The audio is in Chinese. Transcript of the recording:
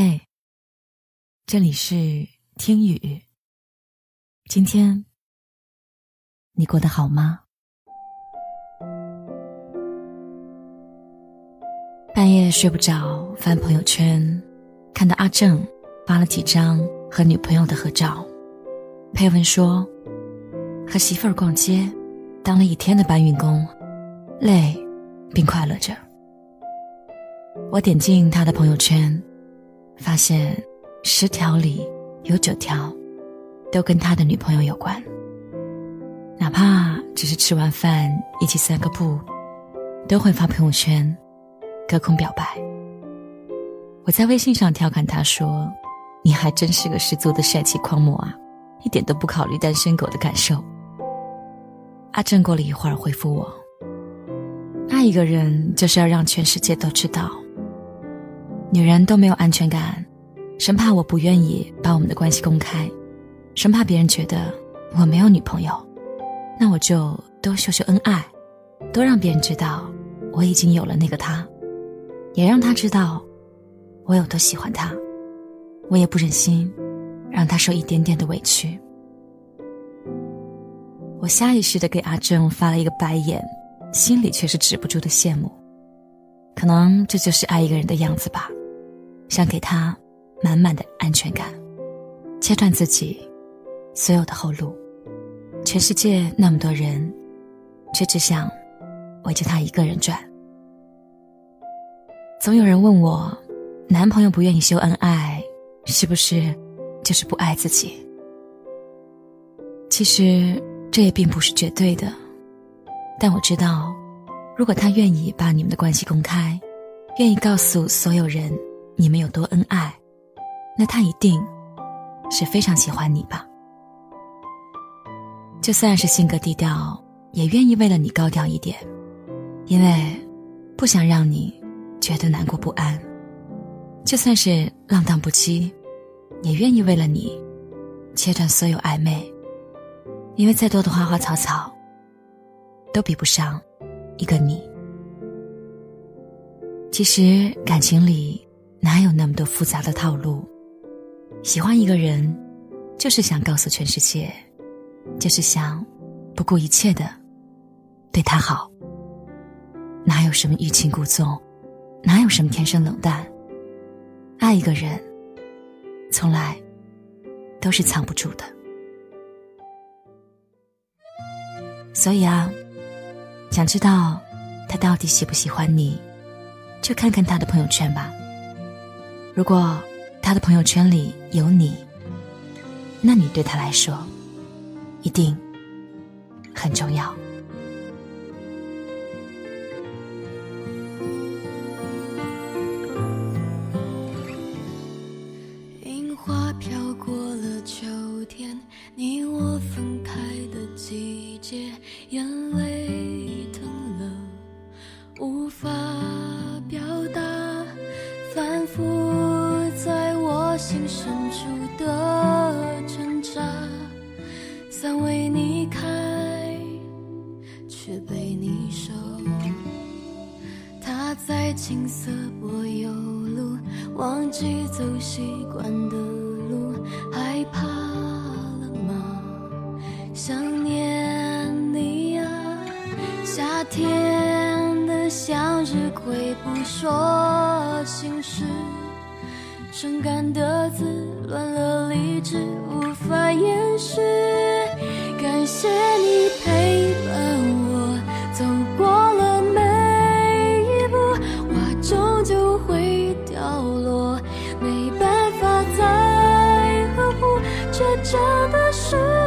嘿，这里是听雨。今天你过得好吗？半夜睡不着，翻朋友圈，看到阿正发了几张和女朋友的合照，配文说：“和媳妇儿逛街，当了一天的搬运工，累，并快乐着。”我点进他的朋友圈，发现十条里有九条都跟他的女朋友有关。哪怕只是吃完饭一起散个步，都会发朋友圈，隔空表白。我在微信上调侃他说：“你还真是个十足的帅气狂魔啊，一点都不考虑单身狗的感受。”阿正过了一会儿回复我：“爱一个人就是要让全世界都知道。”女人都没有安全感，生怕我不愿意把我们的关系公开，生怕别人觉得我没有女朋友，那我就多秀秀恩爱，多让别人知道我已经有了那个他，也让他知道我有多喜欢他，我也不忍心让他受一点点的委屈。我下意识的给阿正发了一个白眼，心里却是止不住的羡慕，可能这就是爱一个人的样子吧。想给他满满的安全感，切断自己所有的后路。全世界那么多人，却只想围着他一个人转。总有人问我，男朋友不愿意秀恩爱，是不是就是不爱自己？其实这也并不是绝对的，但我知道，如果他愿意把你们的关系公开，愿意告诉所有人。你们有多恩爱，那他一定是非常喜欢你吧？就算是性格低调，也愿意为了你高调一点，因为不想让你觉得难过不安。就算是浪荡不羁，也愿意为了你切断所有暧昧，因为再多的花花草草都比不上一个你。其实感情里。哪有那么多复杂的套路？喜欢一个人，就是想告诉全世界，就是想不顾一切的对他好。哪有什么欲擒故纵，哪有什么天生冷淡？爱一个人，从来都是藏不住的。所以啊，想知道他到底喜不喜欢你，就看看他的朋友圈吧。如果他的朋友圈里有你，那你对他来说一定很重要。却被你收。他在青涩柏油路，忘记走习惯的路，害怕了吗？想念你啊，夏天的向日葵不说心事。伤感的字乱了理智，无法掩饰。感谢是